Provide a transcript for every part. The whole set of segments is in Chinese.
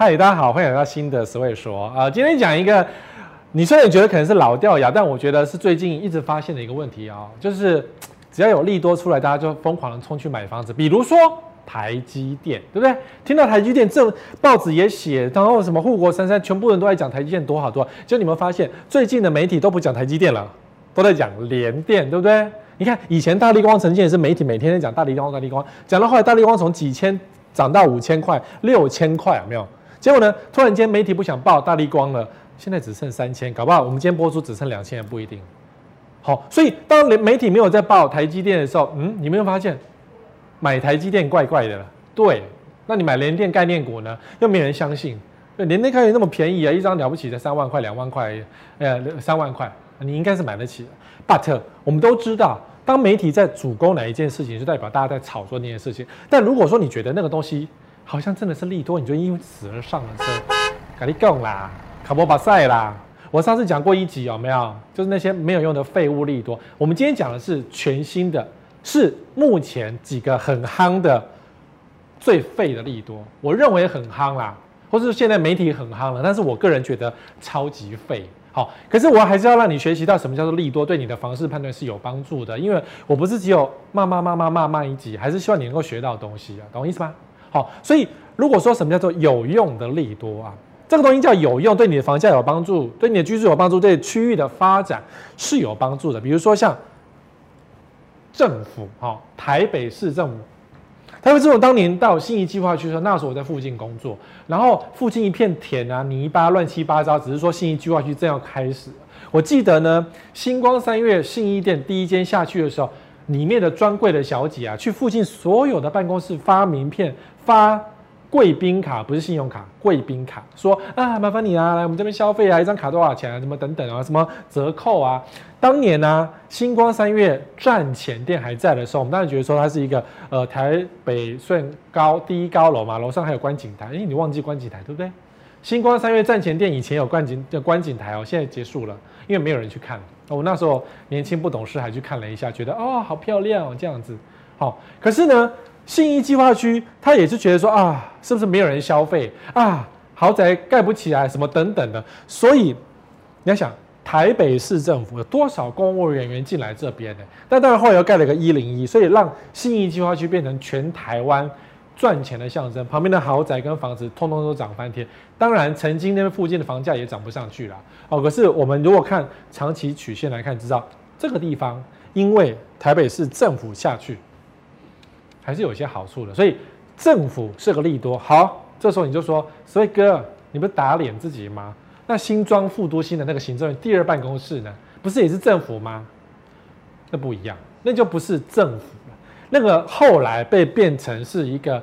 嗨，大家好，欢迎来到新的十位说啊、今天讲一个，你虽然觉得可能是老掉牙，但我觉得是最近一直发现的一个问题啊、就是只要有利多出来，大家就疯狂的冲去买房子。比如说台积电，对不对？听到台积电，这报纸也写，然后什么护国神山，全部人都在讲台积电多好多好。就你们发现，最近的媒体都不讲台积电了，都在讲联电，对不对？你看以前大立光曾经也是媒体每天在讲大立光，大立光，讲到后来大立光从几千涨到五千块、六千块，有没有？结果呢？突然间媒体不想报大立光了，现在只剩三千，搞不好我们今天播出只剩两千也不一定。好，所以当媒体没有在报台积电的时候，嗯，你没有发现买台积电怪怪的了？对，那你买联电概念股呢？又没人相信。联电概念那么便宜啊，一张了不起的三万块、两万块，呃，三万块，你应该是买得起的。But 我们都知道，当媒体在主攻哪一件事情，就代表大家在炒作那件事情。但如果说你觉得那个东西，好像真的是利多，你就因此而上了车，赶紧讲啦，卡波巴赛啦。我上次讲过一集有没有？就是那些没有用的废物利多。我们今天讲的是全新的，是目前几个很夯的最废的利多。我认为很夯啦，或是现在媒体很夯了，但是我个人觉得超级废。好，可是我还是要让你学习到什么叫做利多，对你的房市判断是有帮助的。因为我不是只有骂骂骂骂骂骂一集，还是希望你能够学到东西啊，懂我意思吗？好，所以如果说什么叫做有用的利多啊，这个东西叫有用，对你的房价有帮助，对你的居住有帮助，对区域的发展是有帮助的。比如说像政府，哈，台北市政府，台北市政府当年到信义计划区的时候，那时候我在附近工作，然后附近一片田啊，泥巴乱七八糟，只是说信义计划区正要开始。我记得呢，星光三月信义店第一间下去的时候。里面的专柜的小姐啊，去附近所有的办公室发名片、发贵宾卡，不是信用卡，贵宾卡，说啊，麻烦你啊，来我们这边消费啊，一张卡多少钱啊？什么等等啊，什么折扣啊？当年呢、啊，新光三月站前店还在的时候，我们当然觉得说它是一个呃台北算高第一高楼嘛，楼上还有观景台。哎，你忘记观景台对不对？星光三月站前店以前有观景的观景台哦，现在结束了，因为没有人去看。我那时候年轻不懂事，还去看了一下，觉得哦，好漂亮哦，这样子。好，可是呢，信义计划区他也是觉得说啊，是不是没有人消费啊？豪宅盖不起来，什么等等的。所以你要想，台北市政府有多少公务人员进来这边呢？但当然后来又盖了个一零一，所以让信义计划区变成全台湾。赚钱的象征，旁边的豪宅跟房子通通都涨翻天。当然，曾经那边附近的房价也涨不上去了。哦，可是我们如果看长期曲线来看，知道这个地方因为台北市政府下去，还是有些好处的。所以政府是个利多。好，这时候你就说，所以哥，你不是打脸自己吗？那新庄副都心的那个行政第二办公室呢，不是也是政府吗？那不一样，那就不是政府。那个后来被变成是一个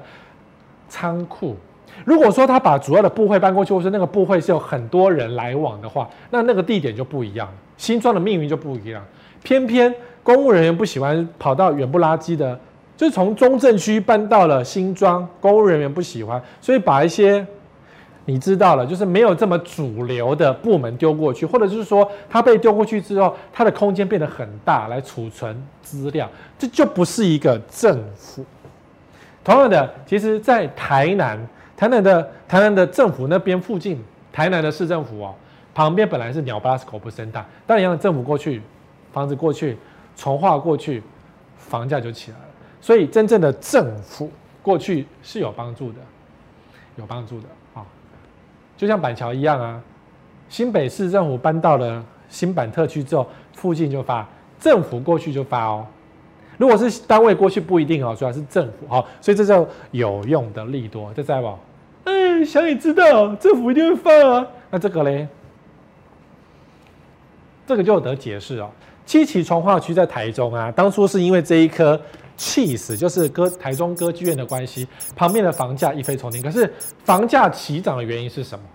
仓库。如果说他把主要的部会搬过去，或是那个部会是有很多人来往的话，那那个地点就不一样，新庄的命运就不一样。偏偏公务人员不喜欢跑到远不拉几的，就从中正区搬到了新庄，公务人员不喜欢，所以把一些。你知道了，就是没有这么主流的部门丢过去，或者是说，它被丢过去之后，它的空间变得很大来储存资料，这就不是一个政府。同样的，其实，在台南，台南的台南的政府那边附近，台南的市政府哦，旁边本来是鸟不拉屎、狗不生蛋，但一样政府过去，房子过去，重划过去，房价就起来了。所以，真正的政府过去是有帮助的，有帮助的。就像板桥一样啊，新北市政府搬到了新板特区之后，附近就发政府过去就发哦。如果是单位过去不一定哦，主要是政府哦，所以这叫有用的利多，这在不？嗯，想也知道，政府一定会发啊。那这个嘞，这个就有得解释哦。七期重划区在台中啊，当初是因为这一颗。气死，就是歌台中歌剧院的关系，旁边的房价一飞冲天。可是房价起涨的原因是什么？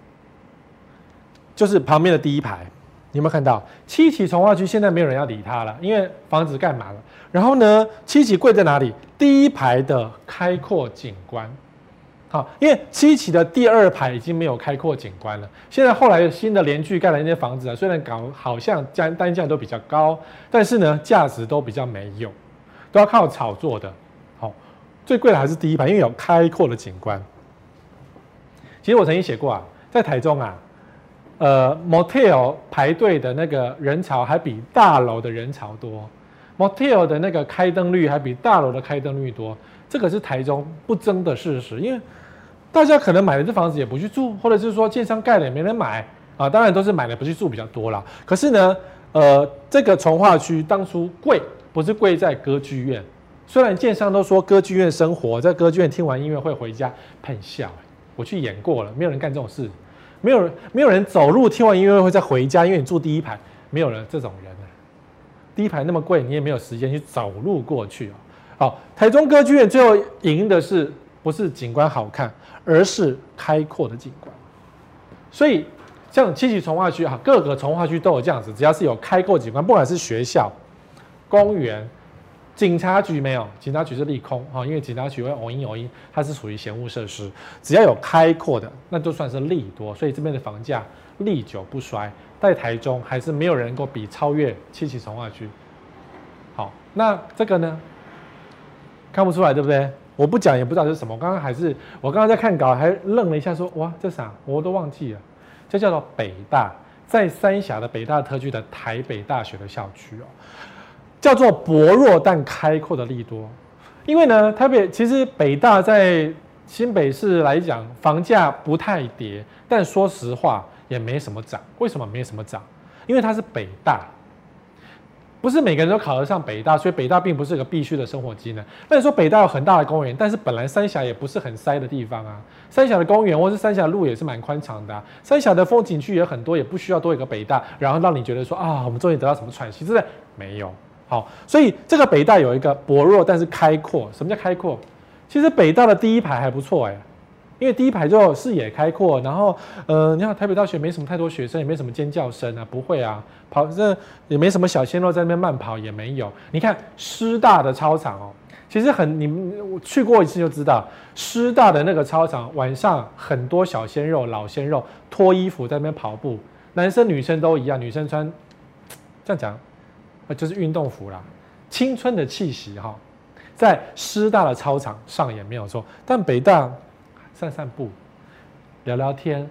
就是旁边的第一排，你有没有看到？七期从化区现在没有人要理它了，因为房子盖满了。然后呢，七期贵在哪里？第一排的开阔景观。好，因为七期的第二排已经没有开阔景观了。现在后来新的联聚盖的那些房子啊，虽然搞好像单单价都比较高，但是呢，价值都比较没有。都要靠炒作的，好，最贵的还是第一排，因为有开阔的景观。其实我曾经写过啊，在台中啊，呃，motel 排队的那个人潮还比大楼的人潮多，motel 的那个开灯率还比大楼的开灯率多，这个是台中不争的事实。因为大家可能买了这房子也不去住，或者是说建商盖了也没人买啊，当然都是买了不去住比较多啦。可是呢，呃，这个从化区当初贵不是贵在歌剧院。虽然建商都说歌剧院生活，在歌剧院听完音乐会回家喷笑，我去演过了，没有人干这种事，没有人没有人走路听完音乐会再回家，因为你住第一排，没有人这种人。第一排那么贵，你也没有时间去走路过去哦。好，台中歌剧院最后赢的是不是景观好看，而是开阔的景观。所以像七期重划区啊，各个从化区都有这样子，只要是有开阔景观，不管是学校、公园。警察局没有，警察局是利空哈，因为警察局会偶因偶因，它是属于嫌恶设施。只要有开阔的，那就算是利多，所以这边的房价历久不衰。在台中还是没有人能够比超越七期重划区。好，那这个呢？看不出来对不对？我不讲也不知道是什么。刚刚还是我刚刚在看稿，还愣了一下说，说哇这啥？我都忘记了。这叫做北大，在三峡的北大特区的台北大学的校区哦。叫做薄弱但开阔的利多，因为呢，台北其实北大在新北市来讲，房价不太跌，但说实话也没什么涨。为什么没什么涨？因为它是北大，不是每个人都考得上北大，所以北大并不是一个必须的生活机能。那你说北大有很大的公园，但是本来三峡也不是很塞的地方啊，三峡的公园或是三峡路也是蛮宽敞的，三峡的风景区也很多，也不需要多一个北大，然后让你觉得说啊，我们终于得到什么喘息，是不是？没有。好，所以这个北大有一个薄弱但是开阔。什么叫开阔？其实北大的第一排还不错哎，因为第一排就视野开阔，然后呃，你看台北大学没什么太多学生，也没什么尖叫声啊，不会啊，跑这也没什么小鲜肉在那边慢跑也没有。你看师大的操场哦，其实很你们去过一次就知道，师大的那个操场晚上很多小鲜肉、老鲜肉脱衣服在那边跑步，男生女生都一样，女生穿这样讲。就是运动服啦，青春的气息哈，在师大的操场上也没有错，但北大散散步、聊聊天，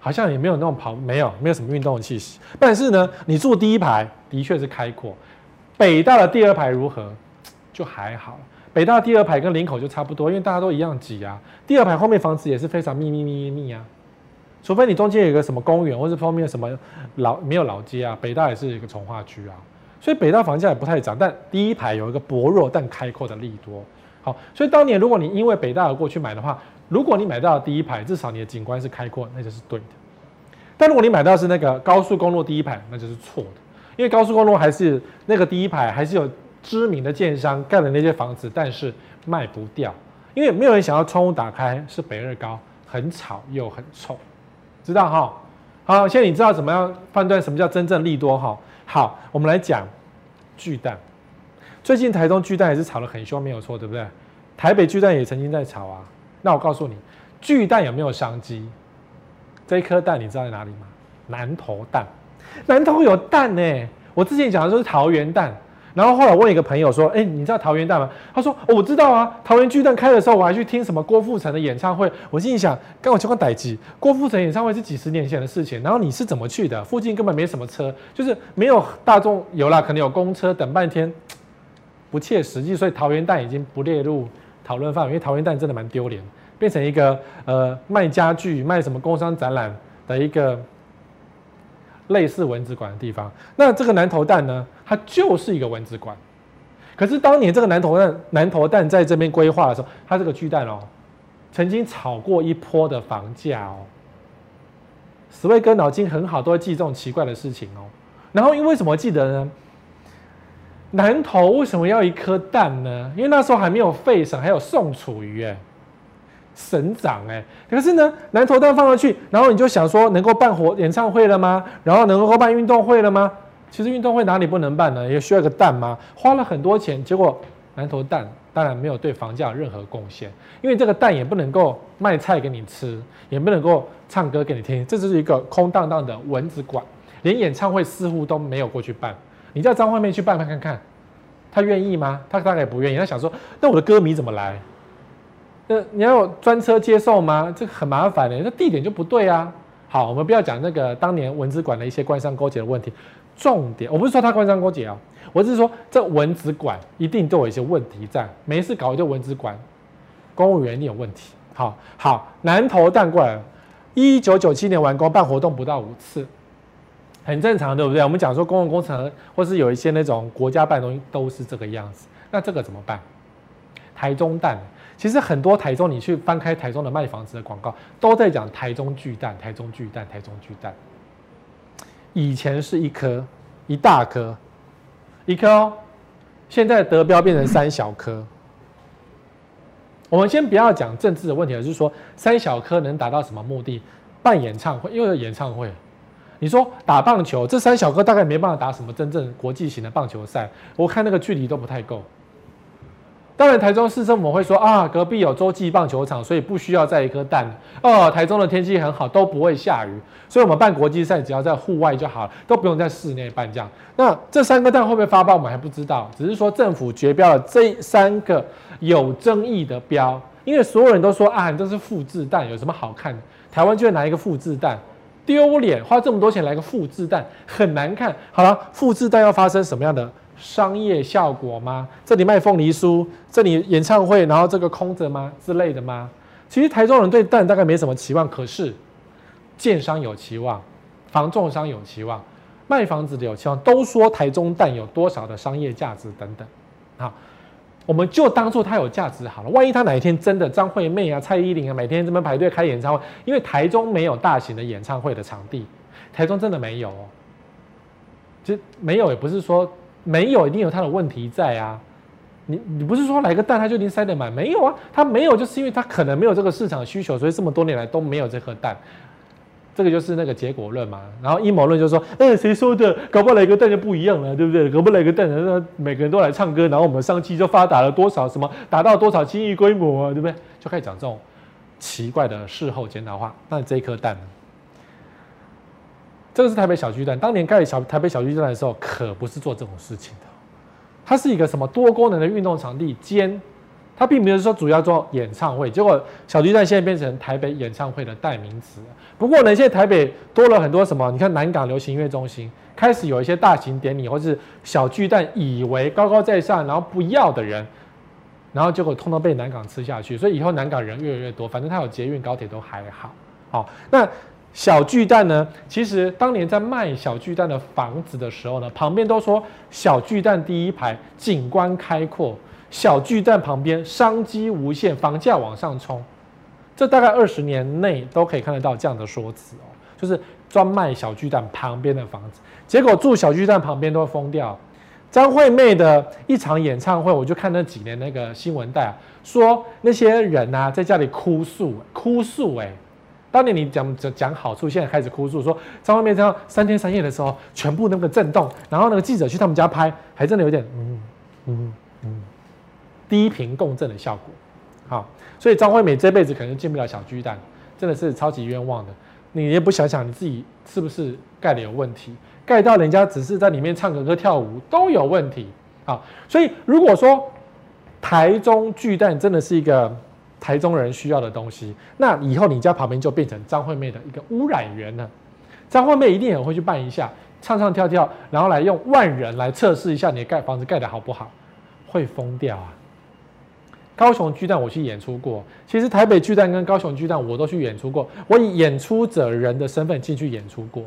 好像也没有那种跑，没有没有什么运动的气息。但是呢，你住第一排的确是开阔，北大的第二排如何？就还好。北大第二排跟林口就差不多，因为大家都一样挤啊。第二排后面房子也是非常密密密密密啊，除非你中间有个什么公园，或是后面什么老没有老街啊。北大也是一个从化区啊。所以北大房价也不太涨，但第一排有一个薄弱但开阔的利多。好，所以当年如果你因为北大而过去买的话，如果你买到第一排，至少你的景观是开阔，那就是对的。但如果你买到是那个高速公路第一排，那就是错的，因为高速公路还是那个第一排还是有知名的建商盖的那些房子，但是卖不掉，因为没有人想要窗户打开是北二高，很吵又很臭，知道哈？好，现在你知道怎么样判断什么叫真正利多哈？好，我们来讲巨蛋。最近台中巨蛋也是炒得很凶，没有错，对不对？台北巨蛋也曾经在炒啊。那我告诉你，巨蛋有没有商机？这一颗蛋你知道在哪里吗？南投蛋，南投有蛋呢。我之前讲的都是桃园蛋。然后后来问一个朋友说：“哎，你知道桃园蛋吗？”他说：“哦，我知道啊，桃园巨蛋开的时候，我还去听什么郭富城的演唱会。”我心里想：“刚好情况逮鸡，郭富城演唱会是几十年前的事情。然后你是怎么去的？附近根本没什么车，就是没有大众有啦，可能有公车，等半天，不切实际。所以桃园蛋已经不列入讨论范围，因为桃园蛋真的蛮丢脸，变成一个呃卖家具、卖什么工商展览的一个。”类似文字馆的地方，那这个南投蛋呢？它就是一个文字馆。可是当年这个南投蛋，南投蛋在这边规划的时候，它这个巨蛋哦，曾经炒过一波的房价哦。史威哥脑筋很好，都会记这种奇怪的事情哦。然后因为什么记得呢？南投为什么要一颗蛋呢？因为那时候还没有废省，还有宋楚瑜哎。省长哎，可是呢，南投蛋放上去，然后你就想说，能够办活演唱会了吗？然后能够办运动会了吗？其实运动会哪里不能办呢？也需要一个蛋吗？花了很多钱，结果南投蛋当然没有对房价有任何贡献，因为这个蛋也不能够卖菜给你吃，也不能够唱歌给你听，这就是一个空荡荡的蚊子馆，连演唱会似乎都没有过去办。你叫张惠妹去办办看看，他愿意吗？他大概不愿意。他想说，那我的歌迷怎么来？那你要专车接送吗？这很麻烦的，那地点就不对啊。好，我们不要讲那个当年文资馆的一些官商勾结的问题。重点，我不是说他官商勾结啊，我只是说这文资馆一定都有一些问题在，没事搞一个文资馆，公务员一定有问题。好好，南投淡过来了，一九九七年完工，办活动不到五次，很正常，对不对？我们讲说公共工程或是有一些那种国家办的东西都是这个样子，那这个怎么办？台中淡，其实很多台中你去翻开台中的卖房子的广告，都在讲台中巨蛋，台中巨蛋，台中巨蛋。以前是一颗，一大颗，一颗哦，现在德标变成三小颗。我们先不要讲政治的问题，而是说三小颗能达到什么目的？办演唱会，又有演唱会。你说打棒球，这三小颗大概没办法打什么真正国际型的棒球赛，我看那个距离都不太够。当然，台中市政府会说啊，隔壁有洲际棒球场，所以不需要再一颗蛋。哦，台中的天气很好，都不会下雨，所以我们办国际赛只要在户外就好了，都不用在室内办这样。那这三个蛋会不会发包，我们还不知道，只是说政府绝标了这三个有争议的标，因为所有人都说啊，你这是复制蛋，有什么好看的？台湾就会拿一个复制蛋，丢脸，花这么多钱来个复制蛋，很难看。好了，复制蛋要发生什么样的？商业效果吗？这里卖凤梨酥，这里演唱会，然后这个空着吗之类的吗？其实台中人对蛋大概没什么期望，可是建商有期望，房仲商有期望，卖房子的有期望，都说台中蛋有多少的商业价值等等。好，我们就当做它有价值好了。万一它哪一天真的张惠妹啊、蔡依林啊，每天这么排队开演唱会，因为台中没有大型的演唱会的场地，台中真的没有哦。其实没有也不是说。没有，一定有它的问题在啊！你你不是说来个蛋它就一定塞得满？没有啊，它没有就是因为它可能没有这个市场需求，所以这么多年来都没有这颗蛋。这个就是那个结果论嘛。然后阴谋论就说，嗯，谁说的？搞不好来个蛋就不一样了，对不对？搞不好来个蛋，那每个人都来唱歌，然后我们商机就发达了多少？什么达到多少经济规模啊？对不对？就开始讲这种奇怪的事后检讨话。那这颗蛋？这个是台北小巨蛋，当年盖小台北小巨蛋的时候，可不是做这种事情的。它是一个什么多功能的运动场地兼，它并没有说主要做演唱会。结果小巨蛋现在变成台北演唱会的代名词。不过呢，现在台北多了很多什么？你看南港流行音乐中心开始有一些大型典礼，或是小巨蛋以为高高在上，然后不要的人，然后结果通通被南港吃下去。所以以后南港人越来越多，反正它有捷运高铁都还好。好，那。小巨蛋呢？其实当年在卖小巨蛋的房子的时候呢，旁边都说小巨蛋第一排景观开阔，小巨蛋旁边商机无限，房价往上冲。这大概二十年内都可以看得到这样的说辞哦，就是专卖小巨蛋旁边的房子。结果住小巨蛋旁边都会疯掉。张惠妹的一场演唱会，我就看那几年那个新闻带啊，说那些人啊在家里哭诉，哭诉哎。当年你讲讲讲好处，现在开始哭诉说张惠妹这样三天三夜的时候，全部那个震动，然后那个记者去他们家拍，还真的有点嗯嗯嗯低频共振的效果。好，所以张惠美这辈子可能进不了小巨蛋，真的是超级冤枉的。你也不想想你自己是不是盖的有问题，盖到人家只是在里面唱歌歌跳舞都有问题。好，所以如果说台中巨蛋真的是一个。台中人需要的东西，那以后你家旁边就变成张惠妹的一个污染源了。张惠妹一定也会去办一下，唱唱跳跳，然后来用万人来测试一下你盖房子盖得好不好，会疯掉啊！高雄巨蛋我去演出过，其实台北巨蛋跟高雄巨蛋我都去演出过，我以演出者人的身份进去演出过。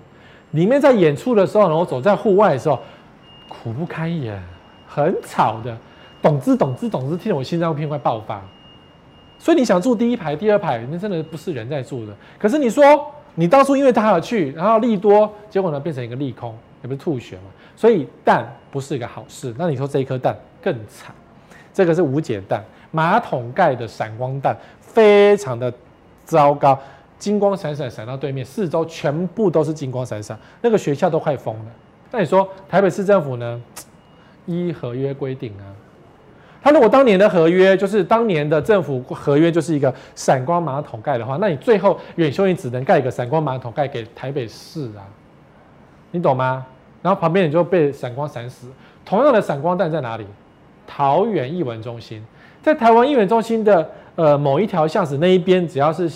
里面在演出的时候呢，我走在户外的时候，苦不堪言，很吵的，咚吱咚吱咚吱，听得我心脏片快爆发。所以你想住第一排、第二排，那真的不是人在住的。可是你说你当初因为他而去，然后利多，结果呢变成一个利空，也不是吐血嘛。所以蛋不是一个好事。那你说这一颗蛋更惨，这个是无解蛋，马桶盖的闪光蛋，非常的糟糕，金光闪闪闪到对面，四周全部都是金光闪闪，那个学校都快疯了。那你说台北市政府呢？依合约规定啊。他如果当年的合约就是当年的政府合约就是一个闪光马桶盖的话，那你最后远雄你只能盖一个闪光马桶盖给台北市啊，你懂吗？然后旁边你就被闪光闪死。同样的闪光弹在哪里？桃园艺文中心，在台湾艺文中心的呃某一条巷子那一边，只要是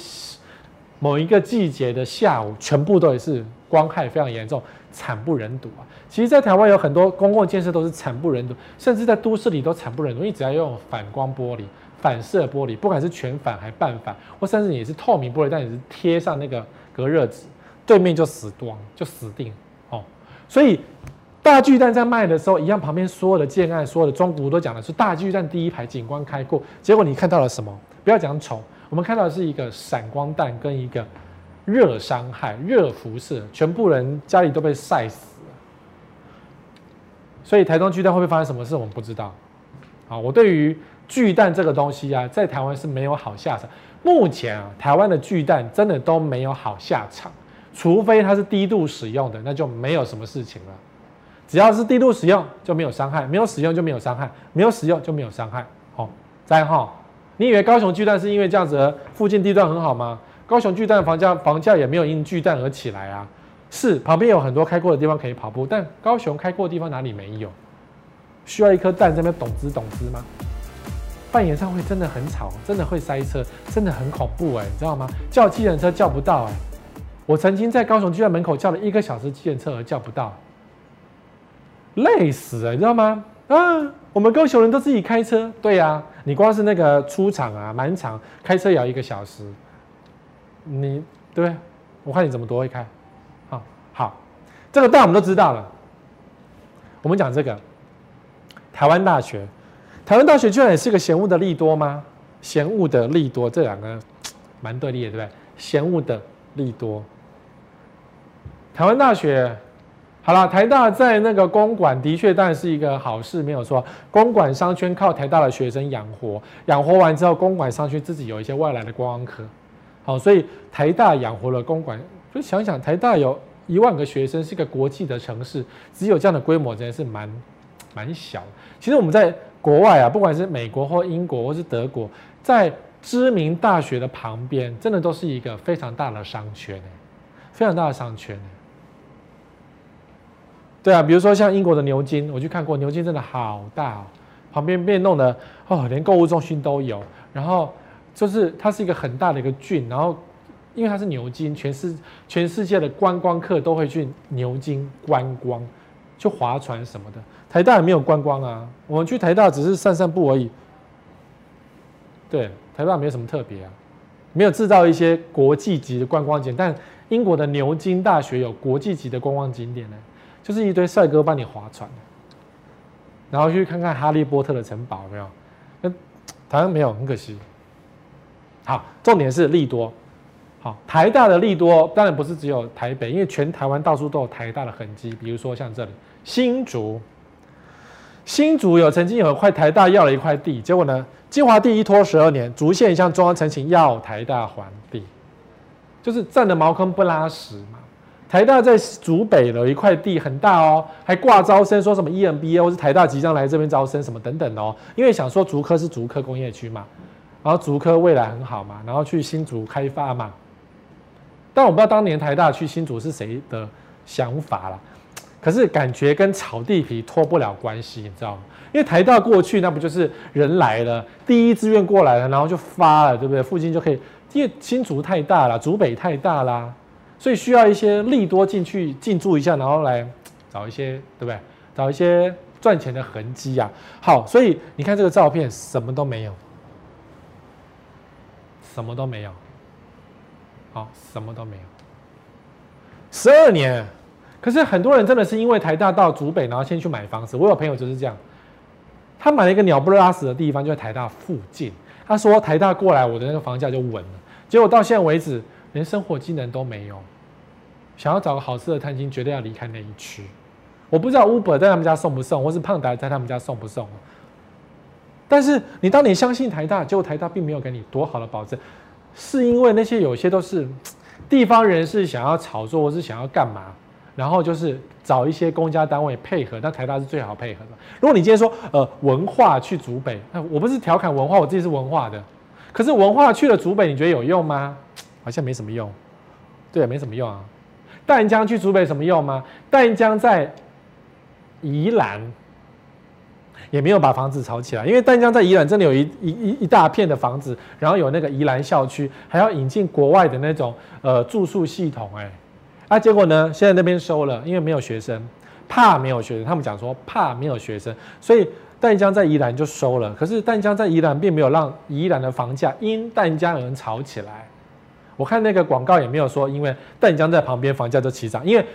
某一个季节的下午，全部都也是光害非常严重，惨不忍睹啊！其实，在台湾有很多公共建设都是惨不忍睹，甚至在都市里都惨不忍睹。你只要用反光玻璃、反射玻璃，不管是全反还半反，或甚至你是透明玻璃，但你是贴上那个隔热纸，对面就死光，就死定哦。所以大巨蛋在卖的时候，一样旁边所有的建案、所有的中古都讲的是大巨蛋第一排景观开阔，结果你看到了什么？不要讲丑，我们看到的是一个闪光弹跟一个热伤害、热辐射，全部人家里都被晒死了。所以台中巨蛋会不会发生什么事，我们不知道。好，我对于巨蛋这个东西啊，在台湾是没有好下场。目前啊，台湾的巨蛋真的都没有好下场，除非它是低度使用的，那就没有什么事情了。只要是低度使用就没有伤害，没有使用就没有伤害，没有使用就没有伤害。好，再哈，你以为高雄巨蛋是因为这样子附近地段很好吗？高雄巨蛋房价房价也没有因巨蛋而起来啊。是旁边有很多开阔的地方可以跑步，但高雄开阔的地方哪里没有？需要一颗蛋在那边咚吱咚吱吗？办演唱会真的很吵，真的会塞车，真的很恐怖哎、你知道吗？叫计程车叫不到哎、我曾经在高雄剧院门口叫了一个小时计程车而叫不到，累死了，你知道吗？啊，我们高雄人都自己开车，对呀、你光是那个出场啊，满场开车也要一个小时，你对不对，我看你怎么多会开。好，这个当然我们都知道了。我们讲这个台湾大学，台湾大学居然也是个嫌恶的利多吗？嫌恶的利多，这两个蛮对立的，对不对？嫌恶的利多，台湾大学，好了，台大在那个公馆的确当然是一个好事，没有错。公馆商圈靠台大的学生养活，养活完之后，公馆商圈自己有一些外来的观光客，好，所以台大养活了公馆。就想想台大有。一万个学生是一个国际的城市，只有这样的规模，真的是蛮蛮小。其实我们在国外啊，不管是美国或英国或是德国，在知名大学的旁边，真的都是一个非常大的商圈，非常大的商圈。对啊，比如说像英国的牛津，我去看过，牛津真的好大哦，旁边被弄得哦，连购物中心都有，然后就是它是一个很大的一个郡，然后。因为它是牛津，全世全世界的观光客都会去牛津观光，去划船什么的。台大也没有观光啊，我们去台大只是散散步而已。对，台大没有什么特别啊，没有制造一些国际级的观光景。但英国的牛津大学有国际级的观光景点呢，就是一堆帅哥帮你划船，然后去看看哈利波特的城堡，没有？那台湾没有，很可惜。好，重点是利多。好，台大的利多当然不是只有台北，因为全台湾到处都有台大的痕迹。比如说像这里新竹，新竹有曾经有一块台大要了一块地，结果呢，金华地一拖十二年，竹县向中央陈情要台大还地，就是占了茅坑不拉屎嘛。台大在竹北有一块地很大哦，还挂招生，说什么 EMBA 或是台大即将来这边招生什么等等哦，因为想说竹科是竹科工业区嘛，然后竹科未来很好嘛，然后去新竹开发嘛。但我不知道当年台大去新竹是谁的想法了，可是感觉跟炒地皮脱不了关系，你知道吗？因为台大过去那不就是人来了，第一志愿过来了，然后就发了，对不对？附近就可以，因为新竹太大了，竹北太大啦，所以需要一些利多进去进驻一下，然后来找一些，对不对？找一些赚钱的痕迹呀。好，所以你看这个照片，什么都没有，什么都没有。好，什么都没有。十二年，可是很多人真的是因为台大到竹北，然后先去买房子。我有朋友就是这样，他买了一个鸟不拉屎的地方，就在台大附近。他说台大过来，我的那个房价就稳了。结果到现在为止，连生活技能都没有。想要找个好吃的餐厅，绝对要离开那一区。我不知道 Uber 在他们家送不送，或是胖达在他们家送不送。但是你当你相信台大，结果台大并没有给你多好的保证。是因为那些有些都是地方人士想要炒作，或是想要干嘛，然后就是找一些公家单位配合，但台大是最好配合的。如果你今天说呃文化去竹北，那我不是调侃文化，我自己是文化的，可是文化去了竹北，你觉得有用吗？好像没什么用，对，没什么用啊。淡江去竹北什么用吗？淡江在宜兰，也没有把房子炒起来。因为淡江在宜兰真的有一一一一大片的房子，然后有那个宜兰校区，还要引进国外的那种呃住宿系统，哎，啊，结果呢，现在那边收了，因为没有学生，怕没有学生，他们讲说怕没有学生，所以淡江在宜兰就收了。可是淡江在宜兰并没有让宜兰的房价因淡江而炒起来。我看那个广告也没有说，因为淡江在旁边房价就起涨，因为。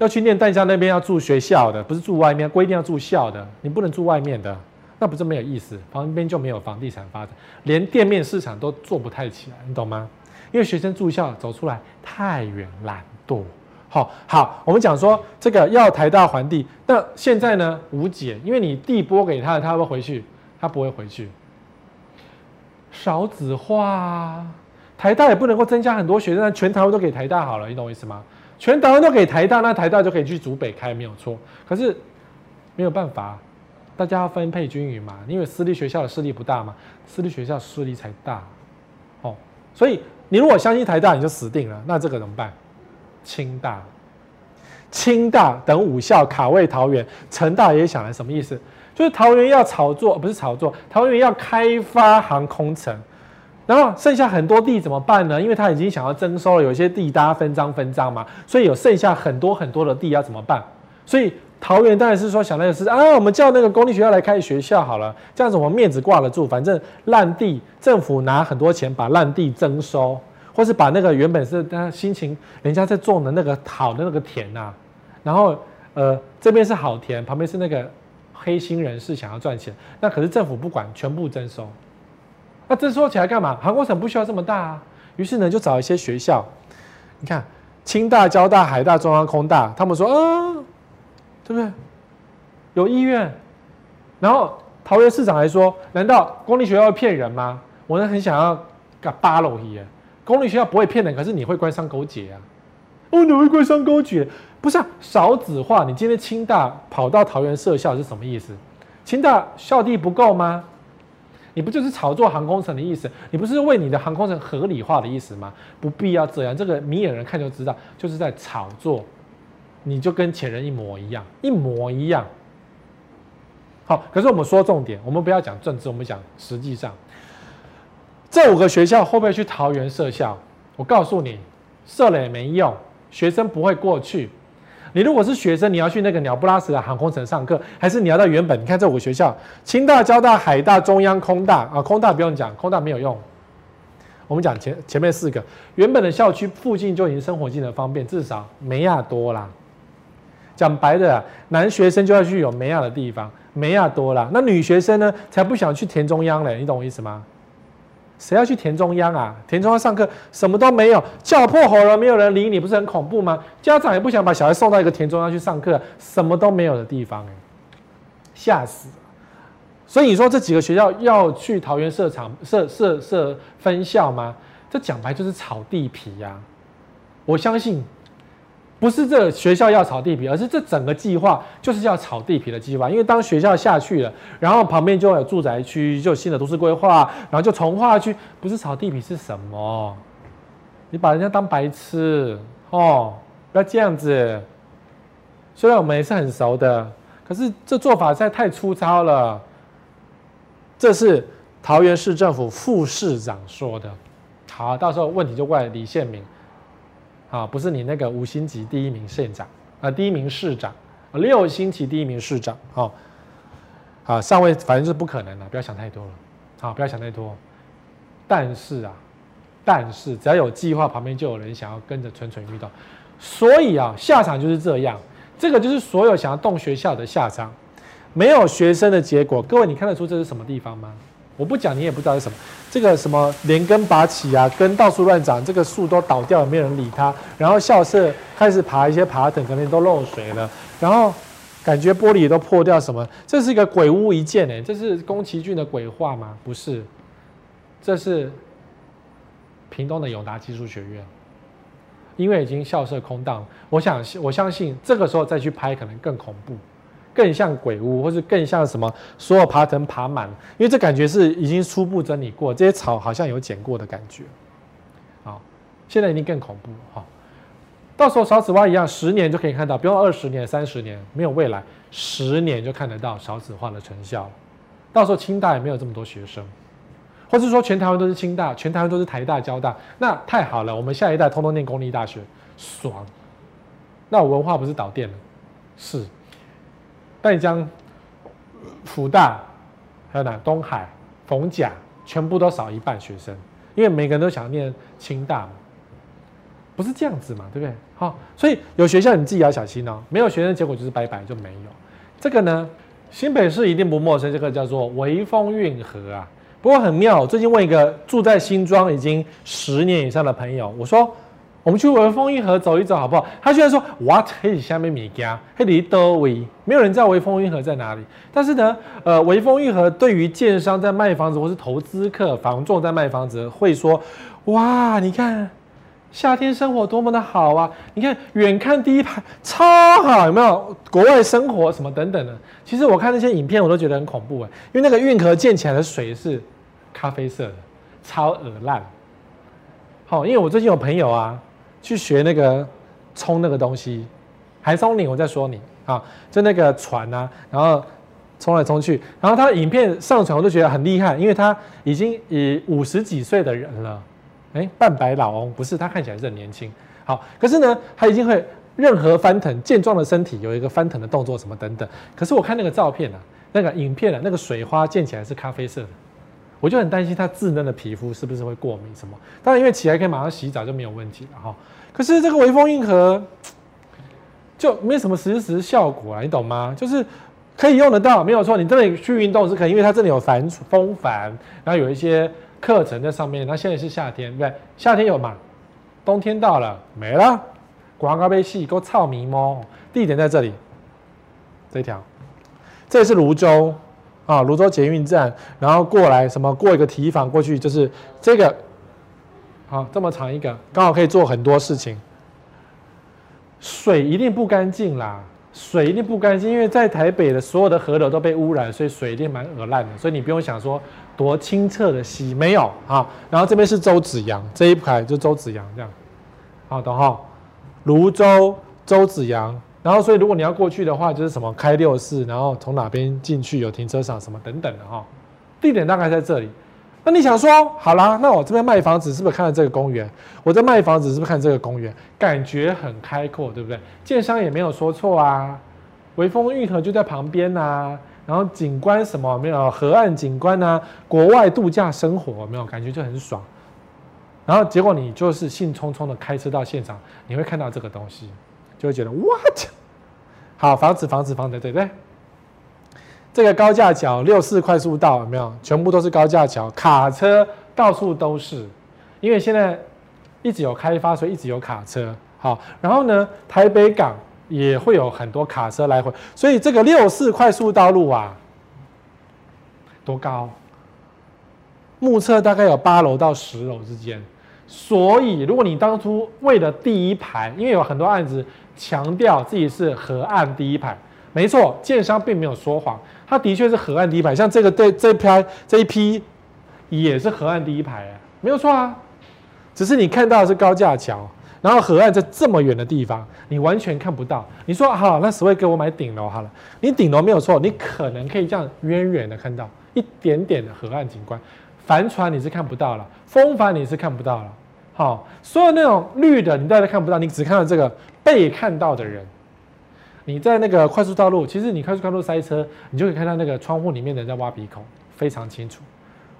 要去念淡江那边要住学校的，不是住外面，规定要住校的，你不能住外面的，那不是没有意思。旁边就没有房地产发展，连店面市场都做不太起来，你懂吗？因为学生住校走出来太远，懒惰。好，好，我们讲说这个要台大还地，那现在呢无解，因为你地拨给他，他会回去，他不会回去。少子化，台大也不能够增加很多学生，全台湾都给台大好了，你懂我意思吗？全台湾都给台大，那台大就可以去竹北开，没有错。可是没有办法，大家要分配均匀嘛。因为私立学校的势力不大嘛，私立学校势力才大。哦，所以你如果相信台大，你就死定了。那这个怎么办？清大，清大等五校卡位桃园，成大也想了，什么意思？就是桃园要炒作，不是炒作，桃园要开发航空城。然后剩下很多地怎么办呢？因为他已经想要征收了，有些地大家分赃分赃嘛，所以有剩下很多很多的地要怎么办？所以桃园当然是说想那个是啊，我们叫那个公立学校来开学校好了，这样子我们面子挂得住，反正烂地政府拿很多钱把烂地征收，或是把那个原本是他心情人家在种的那个好的那个田呐、然后呃这边是好田，旁边是那个黑心人士想要赚钱，那可是政府不管，全部征收。那这说起来干嘛？航空城不需要这么大啊。于是呢，就找一些学校，你看，清大、交大、海大、中央空大，他们说，嗯，对不对？有意愿。然后桃园市长还说，难道公立学校会骗人吗？我呢很想要搞八楼耶。公立学校不会骗人，可是你会官商勾结啊。哦，你会官商勾结？不是啊，少子化。你今天清大跑到桃园设校是什么意思？清大校地不够吗？你不就是炒作航空城的意思？你不是为你的航空城合理化的意思吗？不必要这样，这个明眼人看就知道，就是在炒作。你就跟前人一模一样，一模一样。好，可是我们说重点，我们不要讲政治，我们讲实际上，这五个学校会不会去桃园设校？我告诉你，设了也没用，学生不会过去。你如果是学生，你要去那个鸟不拉屎的航空城上课，还是你要到原本？你看这五个学校：清大、交大、海大、中央空大啊。空大不用讲，空大没有用。我们讲前前面四个，原本的校区附近就已经生活机能方便，至少美亚多啦。讲白的，男学生就要去有美亚的地方，美亚多啦。那女学生呢，才不想去田中央嘞，你懂我意思吗？谁要去田中央啊？田中央上课什么都没有，叫破喉咙，没有人理你，不是很恐怖吗？家长也不想把小孩送到一个田中央去上课，什么都没有的地方，哎，吓死！所以你说这几个学校要去桃园社厂设设设分校吗？这讲白就是炒地皮呀！我相信。不是这学校要炒地皮，而是这整个计划就是要炒地皮的计划。因为当学校下去了，然后旁边就有住宅区，就有新的都市规划，然后就重划区，不是炒地皮是什么？你把人家当白痴哦！不要这样子。虽然我们也是很熟的，可是这做法实在太粗糙了。这是桃园市政府副市长说的。好，到时候问题就怪李宪民。啊，不是你那个五星级第一名县长啊，第一名市长，六星级第一名市长，好，啊，上位反正是不可能了，不要想太多了，好，不要想太多。但是啊，但是只要有计划，旁边就有人想要跟着蠢蠢欲动，所以啊，下场就是这样，这个就是所有想要动学校的下场，没有学生的结果。各位，你看得出这是什么地方吗？我不讲，你也不知道是什么。这个什么连根拔起啊，根到处乱长，这个树都倒掉了，没有人理它。然后校舍开始爬一些爬藤，可能都漏水了。然后感觉玻璃也都破掉，什么？这是一个鬼屋一件哎，这是宫崎骏的鬼话吗？不是，这是屏东的永达技术学院，因为已经校舍空荡，我想我相信这个时候再去拍可能更恐怖。更像鬼屋，或是更像什么？所有爬藤爬满，因为这感觉是已经初步整理过，这些草好像有剪过的感觉。好，现在已经更恐怖哈。到时候少子化一样，十年就可以看到，不用二十年、三十年，没有未来，十年就看得到少子化的成效。到时候清大也没有这么多学生，或者说全台湾都是清大，全台湾都是台大、交大，那太好了，我们下一代通通念公立大学，爽。那我文化不是倒电了？是。淡江、福大，还有哪？东海、逢甲，全部都少一半学生，因为每个人都想念清大嘛，不是这样子嘛，对不对？好，所以有学校你自己要小心哦。没有学生，结果就是拜拜，就没有。这个呢？新北市一定不陌生，这个叫做微风运河啊。不过很妙，最近问一个住在新庄已经十年以上的朋友，我说我们去微风运河走一走好不好？他居然说 What？黑底下面米家，黑底多维，没有人知道微风运河在哪里。但是呢，呃，微风运河对于建商在卖房子或是投资客、房仲在卖房子会说，哇，你看。夏天生活多么的好啊！你看远看第一排超好，有没有？国外生活什么等等的。其实我看那些影片，我都觉得很恐怖哎，因为那个运河建起来的水是咖啡色的，超恶烂。好，因为我最近有朋友啊，去学那个冲那个东西，韩松你，我在说你啊，就那个船啊，然后冲来冲去，然后他的影片上传，我都觉得很厉害，因为他已经以五十几岁的人了。哎，半白老翁不是，他看起来是很年轻。好，可是呢，他已经会任何翻腾，健壮的身体有一个翻腾的动作，什么等等。可是我看那个照片啊，那个影片啊，那个水花溅起来是咖啡色的，我就很担心他稚嫩的皮肤是不是会过敏什么。当然，因为起来可以马上洗澡就没有问题了哈。可是这个微风硬核就没什么实时效果啊，你懂吗？就是可以用得到，没有错。你这里去运动是可以，因为它这里有帆风帆，然后有一些。课程在上面，那现在是夏天，对？夏天有嘛？冬天到了没了。广告被戏够操迷吗？地点在这里，这条，这里是芦洲啊，泸州捷运站，然后过来什么？过一个堤防过去就是这个，好，这么长一个，刚好可以做很多事情。水一定不干净啦，水一定不干净，因为在台北的所有的河流都被污染，所以水一定蛮恶烂的，所以你不用想说。多清澈的溪没有啊，然后这边是周子阳这一排就周子阳这样，好的哈，泸州周子阳，然后所以如果你要过去的话，就是什么开六四，然后从哪边进去有停车场什么等等的哈，地点大概在这里。那你想说好啦，那我这边卖房子是不是看到这个公园？我在卖房子是不是看这个公园？感觉很开阔，对不对？建商也没有说错啊，微风运河就在旁边呐。然后景观什么没有？河岸景观啊，国外度假生活没有？感觉就很爽。然后结果你就是兴冲冲的开车到现场，你会看到这个东西，就会觉得 what？好，房子房子房子，对不对？这个高架桥六四快速道有没有？全部都是高架桥，卡车到处都是，因为现在一直有开发，所以一直有卡车。好，然后呢，台北港。也会有很多卡车来回，所以这个六四快速道路啊，多高？目测大概有八楼到十楼之间。所以，如果你当初为了第一排，因为有很多案子强调自己是河岸第一排，没错，建商并没有说谎，他的确是河岸第一排。像这个对这一批这一批也是河岸第一排，没有错啊，只是你看到的是高架桥。然后河岸在这么远的地方，你完全看不到。你说好，那 Sway 给我买顶楼好了。你顶楼没有错，你可能可以这样远远的看到一点点的河岸景观。帆船你是看不到了，风帆你是看不到了。好，所有那种绿的你大概看不到，你只看到这个被看到的人。你在那个快速道路，其实你快速道路塞车，你就可以看到那个窗户里面的人在挖鼻孔，非常清楚。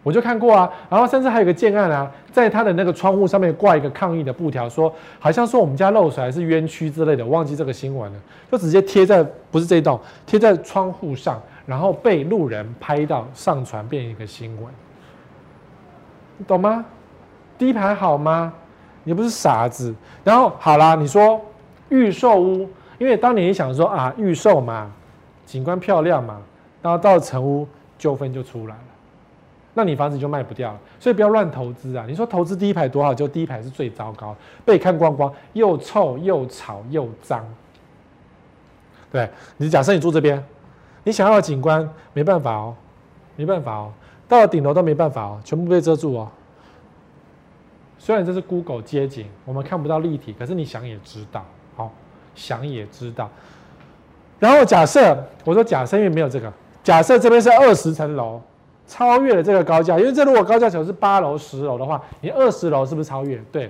我就看过啊，然后甚至还有一个建案啊，在他的那个窗户上面挂一个抗议的布条，说好像说我们家漏水还是冤屈之类的，忘记这个新闻了，就直接贴在不是这一栋，贴在窗户上，然后被路人拍到上传变一个新闻，懂吗？第一排好吗？你不是傻子。然后好啦，你说预售屋，因为当年想说啊预售嘛，景观漂亮嘛，然后到了成屋纠纷就出来了。那你房子就卖不掉了，所以不要乱投资啊！你说投资第一排多好，就第一排是最糟糕，被看光光，又臭又吵又脏。对，你假设你住这边，你想要的景观没办法哦，没办法哦，到了顶楼都没办法哦，全部被遮住哦。虽然这是 Google 街景，我们看不到立体，可是你想也知道，好，想也知道。然后假设我说假设，因为没有这个，假设这边是二十层楼，超越了这个高架，因为这如果高架桥是八楼、十楼的话，你二十楼是不是超越？对，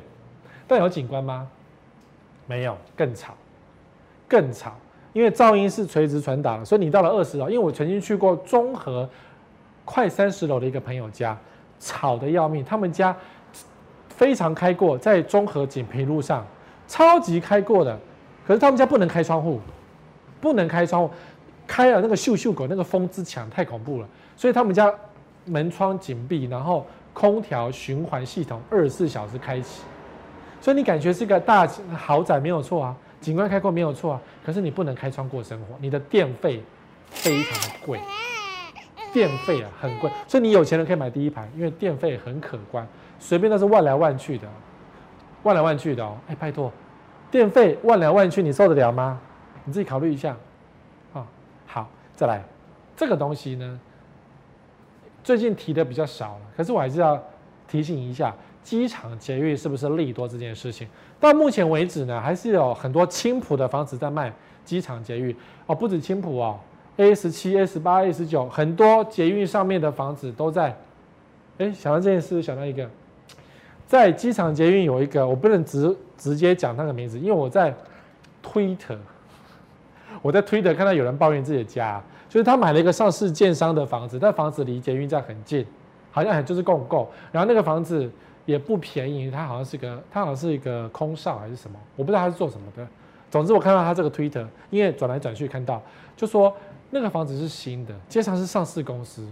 但有景观吗？没有，更吵，更吵，因为噪音是垂直传导，所以你到了二十楼，因为我曾经去过中和快三十楼的一个朋友家，吵得要命，他们家。非常开阔，在中和锦屏路上，超级开阔的。可是他们家不能开窗户，不能开窗户，开了那个咻咻狗，那个风之强，太恐怖了。所以他们家门窗紧闭，然后空调循环系统二十四小时开启。所以你感觉是一个大豪宅没有错啊，景观开阔没有错啊。可是你不能开窗过生活，你的电费非常的贵，电费啊很贵。所以你有钱人可以买第一排，因为电费很可观。随便都是万来万去的，万来万去的哦。哎，拜托，电费万来万去，你受得了吗？你自己考虑一下。啊，好，再来，这个东西呢，最近提的比较少了，可是我还是要提醒一下，机场捷运是不是利多这件事情？到目前为止呢，还是有很多青埔的房子在卖机场捷运哦，不止青埔哦，A 十七、A 十八、A 十九，很多捷运上面的房子都在。哎，想到这件事，想到一个。在机场捷运有一个，我不能直直接讲那个名字，因为我在推特，我在推特看到有人抱怨自己的家，就是他买了一个上市建商的房子，但房子离捷运站很近，好像就是共构，然后那个房子也不便宜，它好像是个，它好像是一个空少还是什么，我不知道他是做什么的。总之我看到他这个推特，因为转来转去看到，就说那个房子是新的，街上是上市公司。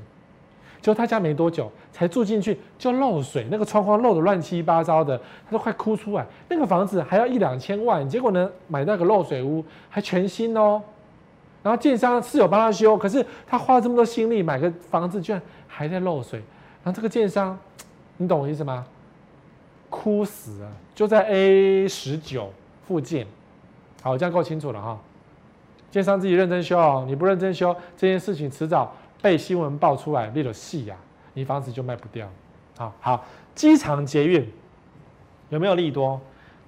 就他家没多久才住进去就漏水，那个窗框漏的乱七八糟的，他都快哭出来。那个房子还要一两千万，结果呢，买那个漏水屋还全新哦。然后建商是有帮他修，可是他花了这么多心力买个房子，居然还在漏水。然后这个建商，你懂我意思吗？哭死了，就在 A 十九附近。好，这样够清楚了哈。建商自己认真修哦，你不认真修，这件事情迟早。被新闻爆出来，那种戏呀，你房子就卖不掉。好好，机场捷运有没有利多？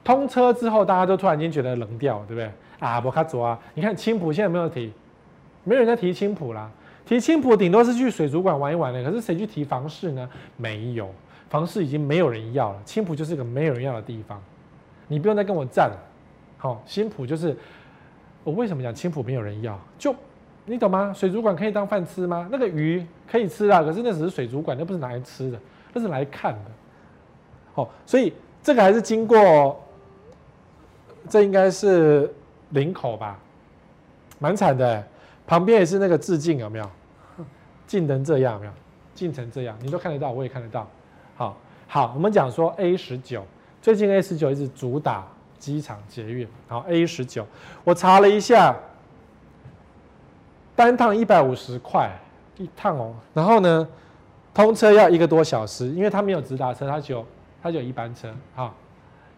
通车之后，大家都突然间觉得冷掉，对不对？啊，不卡左啊！你看青埔现在没有提？没有人在提青埔啦。提青埔顶多是去水族馆玩一玩的。可是谁去提房市呢？没有，房市已经没有人要了。青埔就是个没有人要的地方，你不用再跟我战。好，新埔就是我为什么讲青浦没有人要？就。你懂吗？水族馆可以当饭吃吗？那个鱼可以吃啊，可是那只是水族馆，那不是拿来吃的，那是来看的。哦，所以这个还是经过，这应该是林口吧，蛮惨的。旁边也是那个致敬，有没有？近成这样，有没有？近成这样，你都看得到，我也看得到。好，好，我们讲说 A 十九，最近 A 十九一直主打机场捷运。好，A 十九，我查了一下。单趟一百五十块一趟哦，然后呢，通车要一个多小时，因为它没有直达车，它只有它只有一班车哈，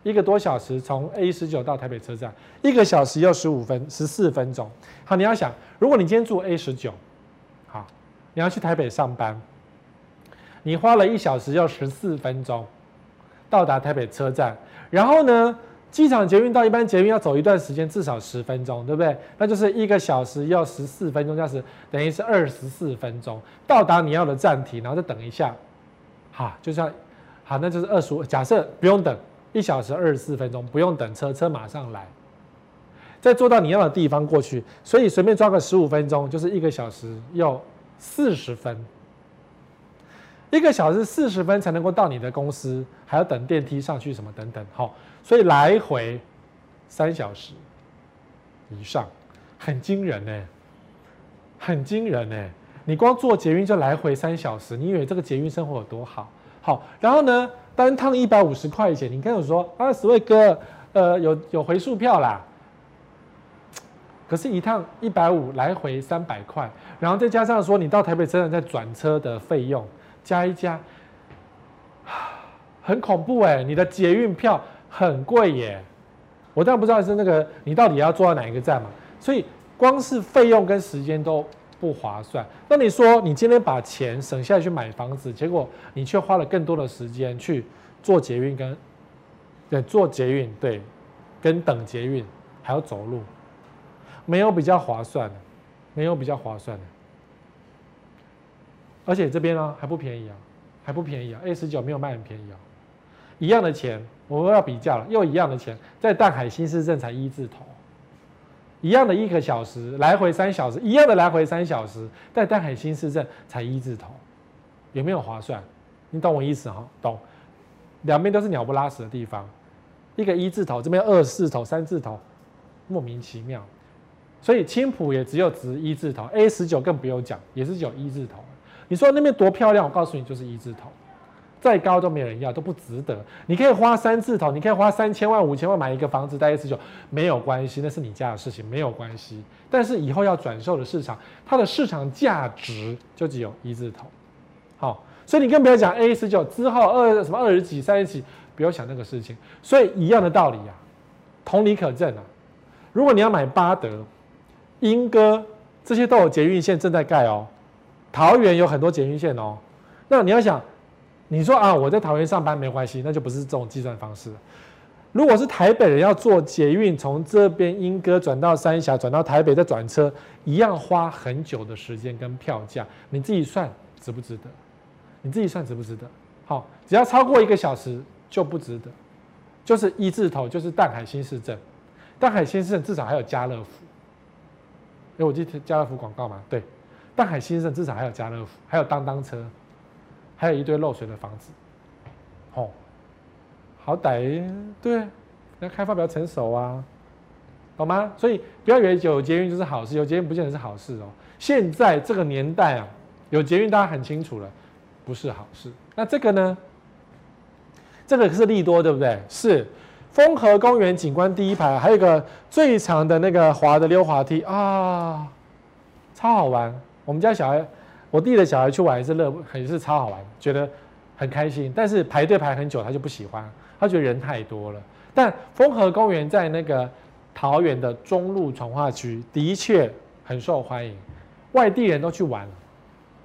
一个多小时从 A 十九到台北车站，一个小时要十五分十四分钟。好，你要想，如果你今天住 A 十九，好，你要去台北上班，你花了一小时要十四分钟到达台北车站，然后呢？机场捷运到一般捷运要走一段时间，至少十分钟，对不对？那就是一个小时要十四分钟，这样子等于是二十四分钟到达你要的站体，然后再等一下，好，就像好，那就是二十五。假设不用等一小时二十四分钟，不用等车，车马上来，再坐到你要的地方过去，所以随便抓个十五分钟，就是一个小时要四十分，一个小时四十分才能够到你的公司，还要等电梯上去什么等等，好。所以来回三小时以上，很惊人呢，很惊人呢。你光坐捷运就来回三小时，你以为这个捷运生活有多好？好，然后呢，单趟一百五十块钱，你跟我说啊，十位哥，呃，有有回数票啦。可是，一趟一百五，来回三百块，然后再加上说你到台北车站再转车的费用，加一加，很恐怖哎，你的捷运票。很贵耶，我当然不知道是那个你到底要坐到哪一个站嘛，所以光是费用跟时间都不划算。那你说你今天把钱省下来去买房子，结果你却花了更多的时间去做捷运跟对坐捷运对，跟等捷运还要走路，没有比较划算的，没有比较划算的。而且这边呢还不便宜啊，还不便宜啊，A 十九没有卖很便宜啊，一样的钱，我们要比较了，又一样的钱，在淡海新市镇才一字头。一样的一个小时来回三小时，一样的来回三小时，在淡海新市镇才一字头，有没有划算？你懂我意思哈？懂。两边都是鸟不拉屎的地方，一个一字头，这边二字头、三字头，莫名其妙。所以青埔也只有值一字头，A 十九更不用讲，也是只有一字头。你说那边多漂亮？我告诉你，就是一字头。再高都没人要，都不值得。你可以花三字头，你可以花三千万、五千万买一个房子，在 A 十九没有关系，那是你家的事情，没有关系。但是以后要转售的市场，它的市场价值就只有一字头。好，所以你更不要讲 A 十九之后二什么二十几、三十几，不要想那个事情。所以一样的道理啊，同理可证啊。如果你要买八德、莺歌这些都有捷运线正在盖哦，桃园有很多捷运线哦，那你要想。你说啊，我在桃园上班没关系，那就不是这种计算方式。如果是台北人要坐捷运从这边莺歌转到三峡，转到台北再转车，一样花很久的时间跟票价，你自己算值不值得？你自己算值不值得？好，只要超过一个小时就不值得，就是一字头，就是淡海新市镇。淡海新市镇至少还有家乐福，哎，我记得家乐福广告嘛，对，淡海新市镇至少还有家乐福，还有当当车。还有一堆漏水的房子，哦，好歹对，那开发比较成熟啊，懂吗？所以不要以为有捷运就是好事，有捷运不见得是好事哦。现在这个年代啊，有捷运大家很清楚了，不是好事。那这个呢？这个是利多，对不对？是风和公园景观第一排，还有一个最长的那个滑的溜滑梯啊，超好玩。我们家小孩。我弟的小孩去玩也是乐，也是超好玩，觉得很开心。但是排队排很久，他就不喜欢，他觉得人太多了。但丰和公园在那个桃园的中路重划区的确很受欢迎，外地人都去玩。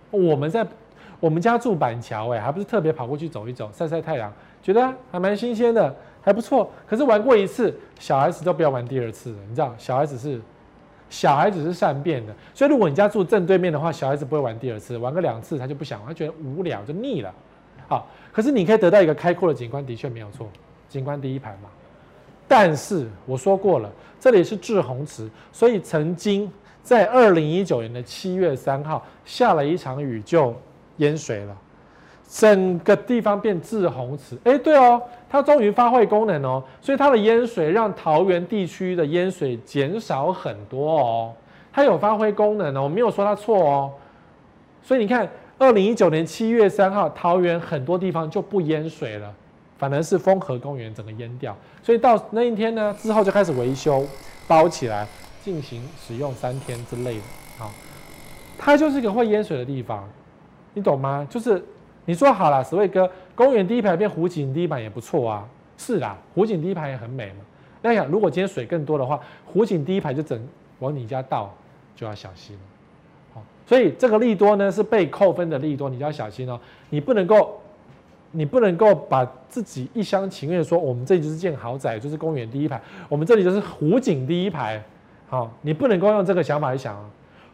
我们在我们家住板桥，哎，还不是特别跑过去走一走，晒晒太阳，觉得还蛮新鲜的，还不错。可是玩过一次，小孩子都不要玩第二次了，你知道，小孩子是。小孩子是善变的，所以如果你家住正对面的话，小孩子不会玩第二次，玩个两次他就不想玩，他觉得无聊就腻了。好，可是你可以得到一个开阔的景观，的确没有错，景观第一排嘛。但是我说过了，这里是滞洪池，所以曾经在二零一九年的七月三号下了一场雨就淹水了。整个地方变滞洪池，哎，对哦，它终于发挥功能哦，所以它的淹水让桃园地区的淹水减少很多哦，它有发挥功能哦，我没有说它错哦，所以你看，二零一九年七月三号，桃园很多地方就不淹水了，反而是丰和公园整个淹掉，所以到那一天呢之后就开始维修，包起来进行使用三天之类的，好，它就是一个会淹水的地方，你懂吗？就是。你说好了，史卫哥，公园第一排变湖景第一排也不错啊。是啦，湖景第一排也很美嘛。那想，如果今天水更多的话，湖景第一排就整往你家倒，就要小心了。好，所以这个利多呢是被扣分的利多，你就要小心哦。你不能够，你不能够把自己一厢情愿说，我们这里就是建豪宅，就是公园第一排，我们这里就是湖景第一排。好，你不能够用这个想法去想啊。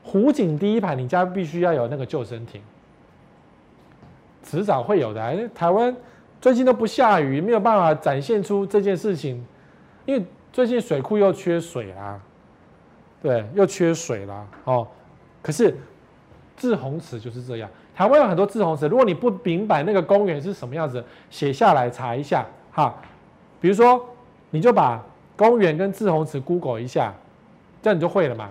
湖景第一排，你家必须要有那个救生艇。迟早会有的，台湾最近都不下雨，没有办法展现出这件事情，因为最近水库又缺水啦，对，又缺水啦。哦。可是滞洪池就是这样，台湾有很多滞洪池，如果你不明白那个公园是什么样子，写下来查一下哈。比如说，你就把公园跟滞洪池 Google 一下，这样你就会了嘛。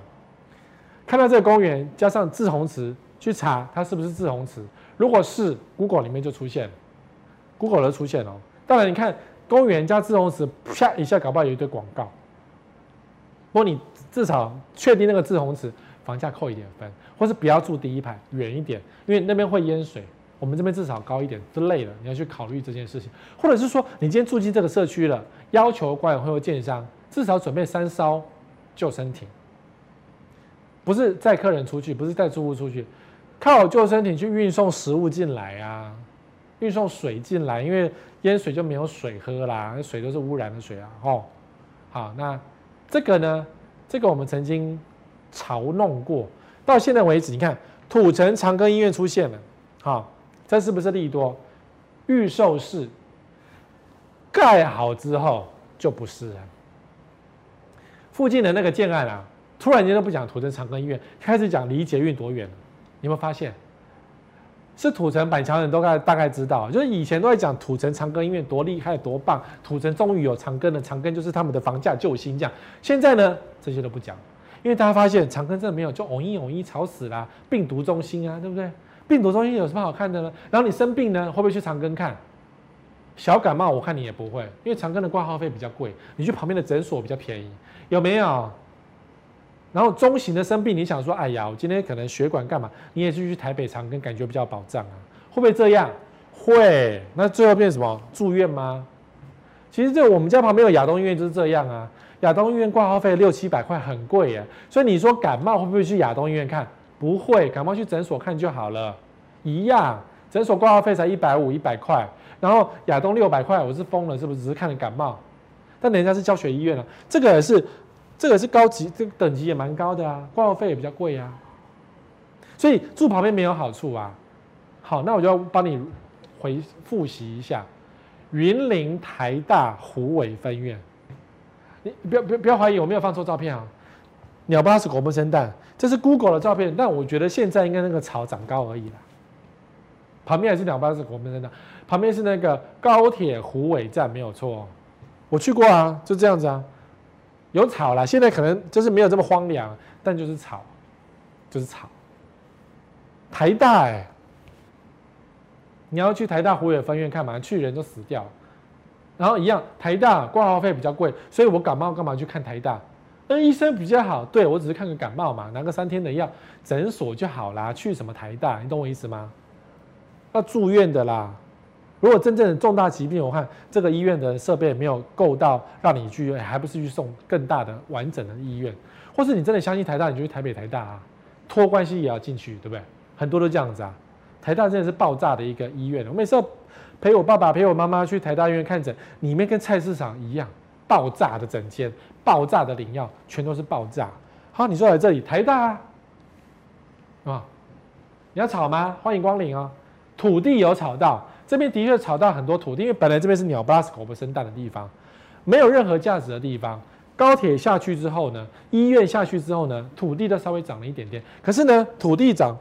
看到这个公园加上滞洪池，去查它是不是滞洪池。如果是 Google 里面就出现，Google 的出现哦。当然，你看公园加滞洪池，啪一下，搞不好有一堆广告。不过你至少确定那个滞洪池，房价扣一点分，或是不要住第一排，远一点，因为那边会淹水。我们这边至少高一点之类的，你要去考虑这件事情。或者是说，你今天住进这个社区了，要求管委会或建商至少准备三艘救生艇。不是载客人出去，不是载住户出去，靠救生艇去运送食物进来啊，运送水进来，因为淹水就没有水喝啦，水都是污染的水啊。哦，好，那这个呢？这个我们曾经嘲弄过，到现在为止，你看土城长庚医院出现了，好，这是不是利多？预售室盖好之后就不是了。附近的那个建案啊，突然间都不讲土城长庚医院，开始讲离捷运多远了。有没有发现？是土城板桥人都大概大概知道，就是以前都在讲土城长庚医院多厉害多棒，土城终于有长庚了，长庚就是他们的房价救星这样。现在呢，这些都不讲，因为大家发现长庚真的没有，就偶一偶一吵死了，病毒中心啊，对不对？病毒中心有什么好看的呢？然后你生病呢，会不会去长庚看？小感冒我看你也不会，因为长庚的挂号费比较贵，你去旁边的诊所比较便宜，有没有？然后中型的生病，你想说，哎呀，我今天可能血管干嘛？你也是去台北长庚，感觉比较保障啊？会不会这样？会。那最后变什么？住院吗？其实这我们家旁边有亚东医院就是这样啊。亚东医院挂号费六七百块，很贵耶。所以你说感冒会不会去亚东医院看？不会，感冒去诊所看就好了。一样，诊所挂号费才一百五、一百块，然后亚东六百块，我是疯了是不是？只是看了感冒，但人家是教学医院啊，这个也是。这个是高级，这个等级也蛮高的啊，挂号费也比较贵啊，所以住旁边没有好处啊。好，那我就要帮你回复习一下，云林台大虎尾分院。你不要不要不要怀疑我没有放错照片啊，鸟巴斯国分生蛋，这是 Google 的照片，但我觉得现在应该那个草长高而已啦。旁边还是鸟巴斯国分生蛋，旁边是那个高铁虎尾站，没有错，我去过啊，就这样子啊。有草了，现在可能就是没有这么荒凉，但就是草，就是草。台大哎、欸，你要去台大湖尾分院看嘛？去人都死掉。然后一样，台大挂号费比较贵，所以我感冒干嘛去看台大？那医生比较好，对，我只是看个感冒嘛，拿个三天的药，诊所就好啦。去什么台大？你懂我意思吗？要住院的啦。如果真正的重大疾病，我看这个医院的设备没有够到让你去，还不是去送更大的完整的医院，或是你真的相信台大，你就去台北台大啊，托关系也要进去，对不对？很多都这样子啊。台大真的是爆炸的一个医院，我每次陪我爸爸陪我妈妈去台大医院看诊，里面跟菜市场一样，爆炸的整间，爆炸的领药，全都是爆炸。好，你说来这里台大啊，啊，你要炒吗？欢迎光临啊，土地有炒到。这边的确炒到很多土地，因为本来这边是鸟不拉屎、狗不生蛋的地方，没有任何价值的地方。高铁下去之后呢，医院下去之后呢，土地都稍微涨了一点点。可是呢，土地涨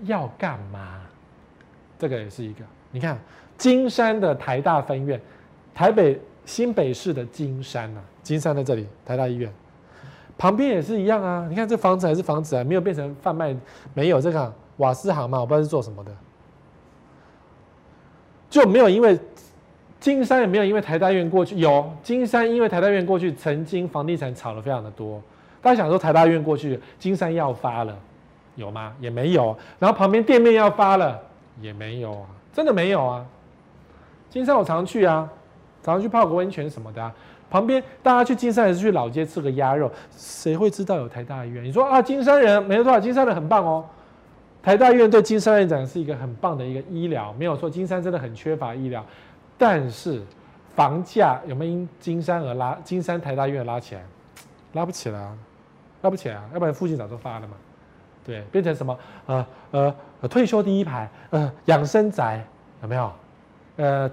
要干嘛？这个也是一个。你看金山的台大分院，台北新北市的金山呐、金山在这里，台大医院旁边也是一样啊。你看这房子还是房子啊，没有变成贩卖，没有这个瓦斯行嘛，我不知道是做什么的。就没有因为金山也没有因为台大院过去有金山因为台大院过去曾经房地产炒得非常的多，大家想说台大院过去金山要发了，有吗？也没有。然后旁边店面要发了，也没有啊，真的没有啊。金山我常去啊，常常去泡个温泉什么的啊。旁边大家去金山还是去老街吃个鸭肉，谁会知道有台大医院？你说啊，金山人没有多少，金山人很棒哦。台大医院对金山来讲是一个很棒的一个医疗，没有错。金山真的很缺乏医疗，但是房价有没有因金山而拉？金山台大医院拉起来，拉不起来啊，拉不起来啊，要不然附近早就发了嘛。对，变成什么？呃呃，退休第一排，呃，养生宅有没有？呃，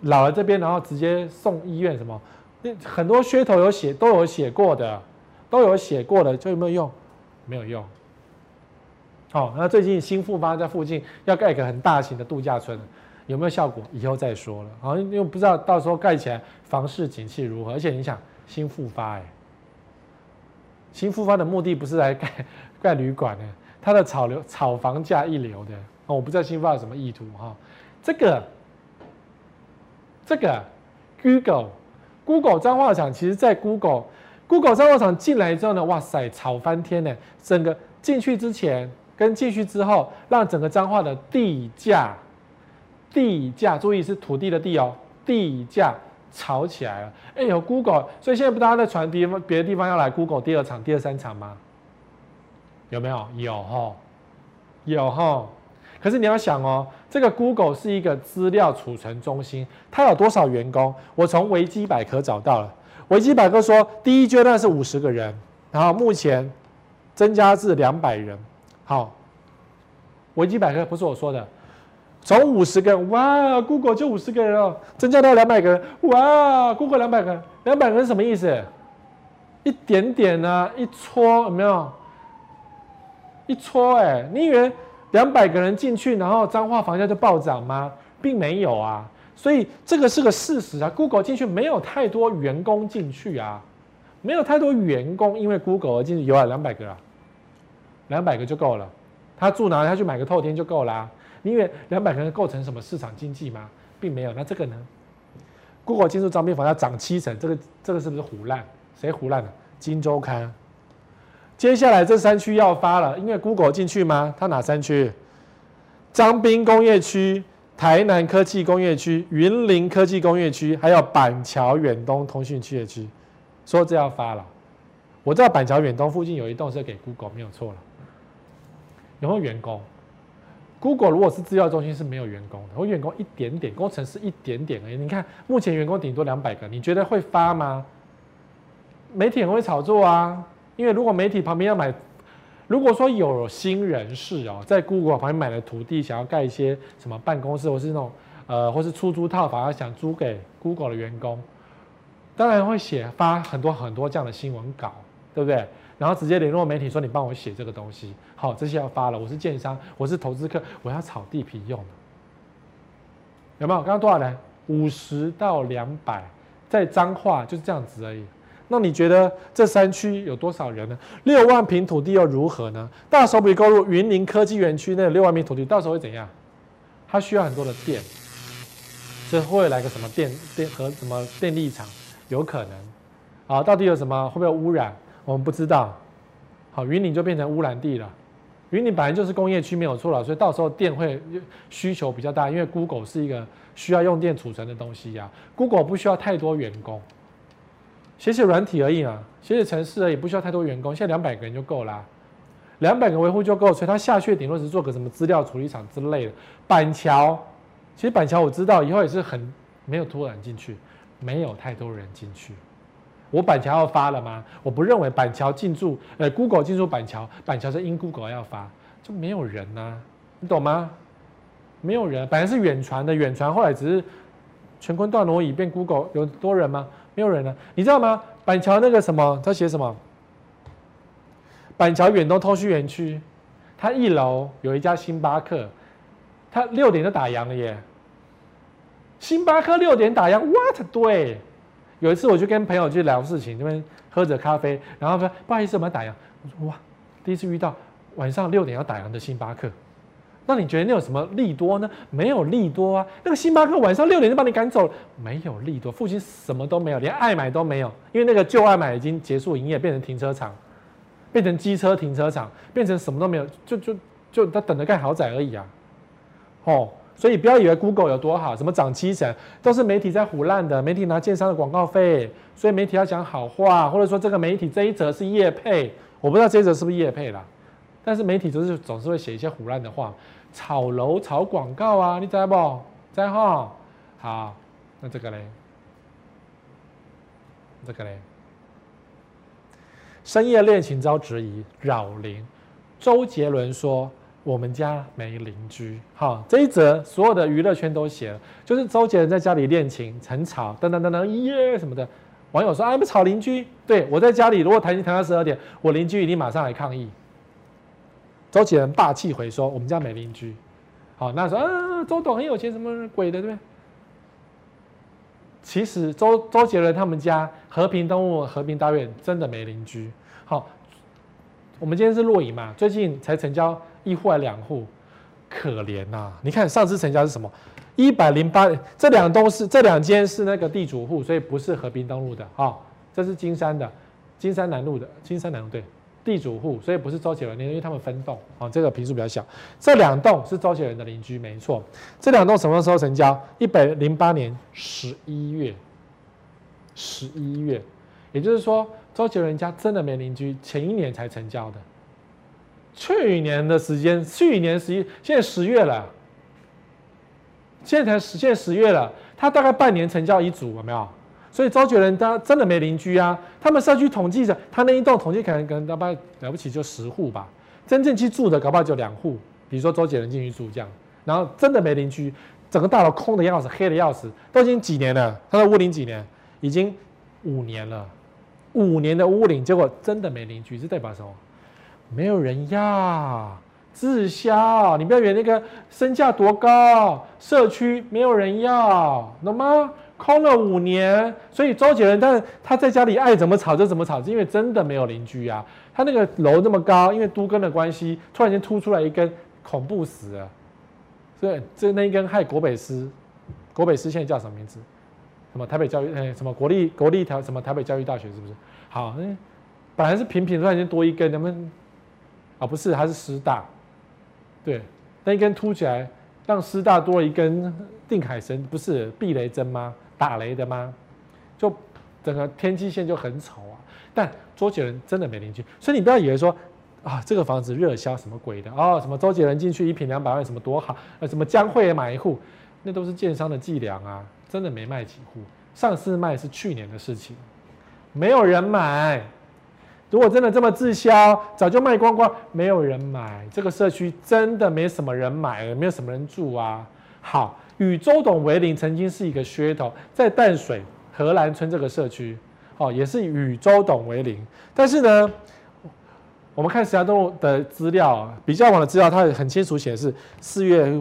老了这边，然后直接送医院什么？那很多噱头有写，都有写过的，都有写过的，就有没有用？没有用。好，那最近新复发在附近要盖一个很大型的度假村，有没有效果？以后再说了。好，因为不知道到时候盖起来房市景气如何。而且你想，新复发哎，新复发的目的不是来盖盖旅馆的，它的炒流炒房价一流的。哦，我不知道新复发有什么意图哈。这个这个 Google Google 彰化厂，其实在 Google Google 彰化厂进来之后呢，哇塞，炒翻天呢。整个进去之前。跟进去之后，让整个彰化的地价，地价注意是土地的地哦，地价炒起来了。哎，有 Google，所以现在不大家在传别别的地方要来 Google 第二场、第二三场吗？有没有？有哈，有哈。可是你要想哦，这个 Google 是一个资料储存中心，它有多少员工？我从维基百科找到了，维基百科说第一阶段是五十个人，然后目前增加至两百人。好，维基百科不是我说的，从五十个，哇，Google 就五十个人哦，增加到两百个人，哇，Google 两百个人，两百个人什么意思？一点点呢、啊，一撮有没有？一撮哎、你以为？两百个人进去，然后彰化房价就暴涨吗？并没有啊，所以这个是个事实啊。Google 进去没有太多员工进去啊，没有太多员工因为 Google 而进去，有啊，两百个啊，两百个就够了。他住哪里？他去买个透天就够了啊。你以为两百个人构成什么市场经济吗？并没有。那这个呢？Google 进驻彰化房要涨七成，这个这个是不是胡烂？谁胡烂的？金周刊。接下来这三区要发了，因为 Google 进去吗？它哪三区？彰滨工业区、台南科技工业区、云林科技工业区，还有板桥远东通讯区的区，说这要发了。我知道板桥远东附近有一栋是给 Google，没有错了。有没有员工？Google 如果是资料中心是没有员工的，我员工一点点，工程师一点点而已。你看目前员工顶多两百个，你觉得会发吗？媒体很会炒作啊。因为如果媒体旁边要买，如果说有新人士哦，在 Google 旁边买了土地，想要盖一些什么办公室，或是那种呃，或是出租套房，要想租给 Google 的员工，当然会写发很多很多这样的新闻稿，对不对？然后直接联络媒体说，你帮我写这个东西，好，这些要发了。我是建商，我是投资客，我要炒地皮用的，有没有？刚刚多少人？五十到两百，在彰化就是这样子而已。那你觉得这三区有多少人呢？六万坪土地又如何呢？大手笔购入云林科技园区那六万坪土地，到时候会怎样？它需要很多的电，这会来个什么电电和什么电力厂？有可能啊？到底有什么？会不会污染？我们不知道。好，云林就变成污染地了。云林本来就是工业区，没有错了，所以到时候电会需求比较大，因为 Google 是一个需要用电储存的东西呀。Google 不需要太多员工。写写软体而已嘛，写写程式而已，不需要太多员工。现在两百个人就够啦，两百个维护就够，所以他下去顶多是做个什么资料处理厂之类的。板桥，其实板桥我知道以后也是很没有多人进去，没有太多人进去。我板桥要发了吗？我不认为板桥进驻，呃，Google 进驻板桥，板桥是因 Google 要发，就没有人呐、你懂吗？没有人，本来是远传的，远传后来只是乾坤大挪移变 Google，有多人吗？没有人了，你知道吗？板桥那个什么，他写什么？板桥远东通讯园区，它一楼有一家星巴克，它六点就打烊了耶。星巴克六点打烊，what？对，有一次我就跟朋友去聊事情，这边喝着咖啡，然后说不好意思，我们要打烊。我说哇，第一次遇到晚上六点要打烊的星巴克。那你觉得那有什么利多呢？没有利多啊！那个星巴克晚上六点就把你赶走了，没有利多。附近什么都没有，连爱买都没有，因为那个旧爱买已经结束营业，变成停车场，变成机车停车场，变成什么都没有，就就就他等着盖豪宅而已啊！哦，所以不要以为 Google 有多好，什么涨七成，都是媒体在唬烂的，媒体拿建商的广告费，所以媒体要讲好话，或者说这个媒体这一则是业配，我不知道这一则是不是业配啦。但是媒体就是总是会写一些唬烂的话，炒楼、炒广告啊，你知道不？在哈，好，那这个嘞，这个嘞，深夜恋情遭质疑扰邻，周杰伦说我们家没邻居。好，这一则所有的娱乐圈都写了，就是周杰伦在家里恋情很吵，噔噔噔噔耶什么的，网友说啊，不吵邻居？对，我在家里如果弹琴弹到十二点，我邻居一定马上来抗议。周杰伦霸气回说：“我们家没邻居。”好，那时候啊，周董很有钱，什么鬼的，对不对？其实周周杰伦他们家和平东路和平大院真的没邻居。好，我们今天是录影嘛，最近才成交一户还两户，可怜呐！你看上次成交是什么？一百零八，这两栋是这两间是那个地主户，所以不是和平东路的啊，这是金山的，金山南路的，金山南路对。地主户，所以不是周杰伦，因为他们分栋啊，这个平数比较小。这两栋是周杰伦的邻居，没错。这两栋什么时候成交？一百零八年十一月，十一月，也就是说，周杰伦家真的没邻居，前一年才成交的。去年的时间，去年十一，现在十月了，现在才十，现在十月了，他大概半年成交一组，有没有？所以周杰伦他真的没邻居啊。他们社区统计着，他那一栋统计可能可能大概了不起就十户吧，真正去住的搞不好就两户。比如说周杰伦进去住这样，然后真的没邻居，整个大楼空的要死，黑的要死，都已经几年了？他在屋龄几年？已经五年了，五年的屋龄，结果真的没邻居，这代表什么？没有人要，滞销。你不要以为那个身价多高，社区没有人要，懂吗？空了五年，所以周杰伦，但是他在家里爱怎么吵就怎么吵，因为真的没有邻居啊。他那个楼那么高，因为都跟的关系，突然间突出来一根，恐怖死了。所以这那一根害国北师，国北师现在叫什么名字？什么台北教育？哎，什么国立国立台什么台北教育大学是不是？好，嗯，本来是平平，突然间多一根，他们。啊，不是，它是师大，对，那一根凸起来，让师大多了一根定海神，不是避雷针吗？打雷的吗？就整个天际线就很丑啊。但周杰伦真的没邻居，所以你不要以为说啊，这个房子热销什么鬼的哦，什么周杰伦进去一平两百万，什么多好，呃，什么江蕙也买一户，那都是建商的伎俩啊，真的没卖几户，上次卖是去年的事情，没有人买。如果真的这么滞销，早就卖光光，没有人买。这个社区真的没什么人买，也没有什么人住啊。好，与周董为邻曾经是一个噱头，在淡水荷兰村这个社区，哦，也是与周董为邻。但是呢，我们看石家庄的资料，比较晚的资料，它很清楚显示四月。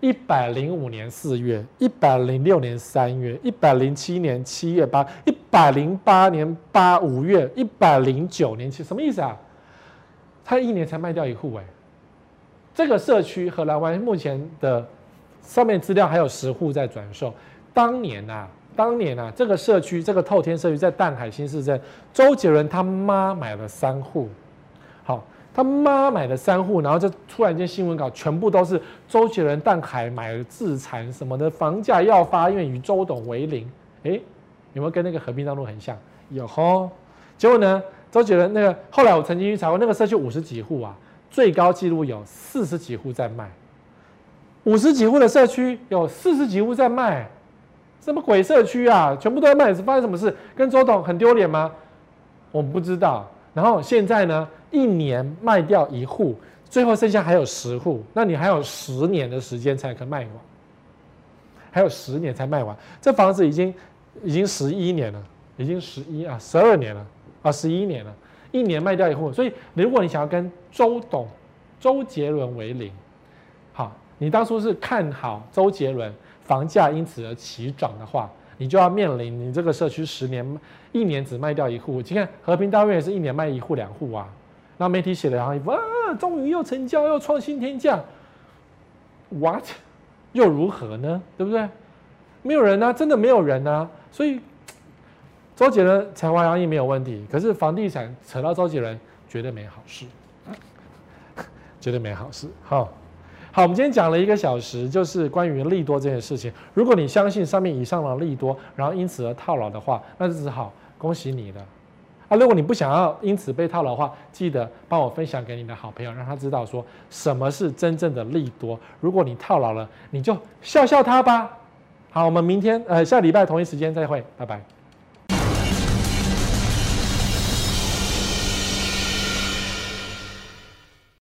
一百零五年四月，一百零六年三月，一百零七年七月八，一百零八年八五月，一百零九年七，什么意思啊？他一年才卖掉一户哎。这个社区荷兰湾目前的上面资料还有十户在转售。当年呐、啊，当年呐、啊，这个社区这个透天社区在淡海新市镇，周杰伦他妈买了三户。好。他妈买了三户，然后就突然间新闻稿全部都是周杰伦淡海买了自残什么的，房价要发，因为与周董为邻。哎，有没有跟那个和平东路很像？有吼。结果呢，周杰伦那个后来我曾经去查过，那个社区五十几户啊，最高纪录有四十几户在卖。五十几户的社区有四十几户在卖，什么鬼社区啊？全部都在卖，是发生什么事？跟周董很丢脸吗？我们不知道。然后现在呢？一年卖掉一户，最后剩下还有十户，那你还有十年的时间才可卖完，还有十年才卖完。这房子已经已经十一年了，已经十一啊十二年了啊十一年了，一年卖掉一户。所以如果你想要跟周董、周杰伦为邻，好，你当初是看好周杰伦房价因此而起涨的话，你就要面临你这个社区十年一年只卖掉一户。你看和平大院也是一年卖一户两户啊。那媒体写了然后一幅啊，终于又成交，又创新天价，what？又如何呢？对不对？没有人啊，真的没有人啊。所以周杰伦才华洋溢没有问题，可是房地产扯到周杰伦，绝对没好事，绝对 没好事。好，好，我们今天讲了一个小时，就是关于利多这件事情。如果你相信上面以上的利多，然后因此而套牢的话，那就只好恭喜你了。啊，如果你不想要因此被套牢的话，记得帮我分享给你的好朋友，让他知道说什么是真正的利多。如果你套牢了，你就笑笑他吧。好，我们明天呃下礼拜同一时间再会，拜拜。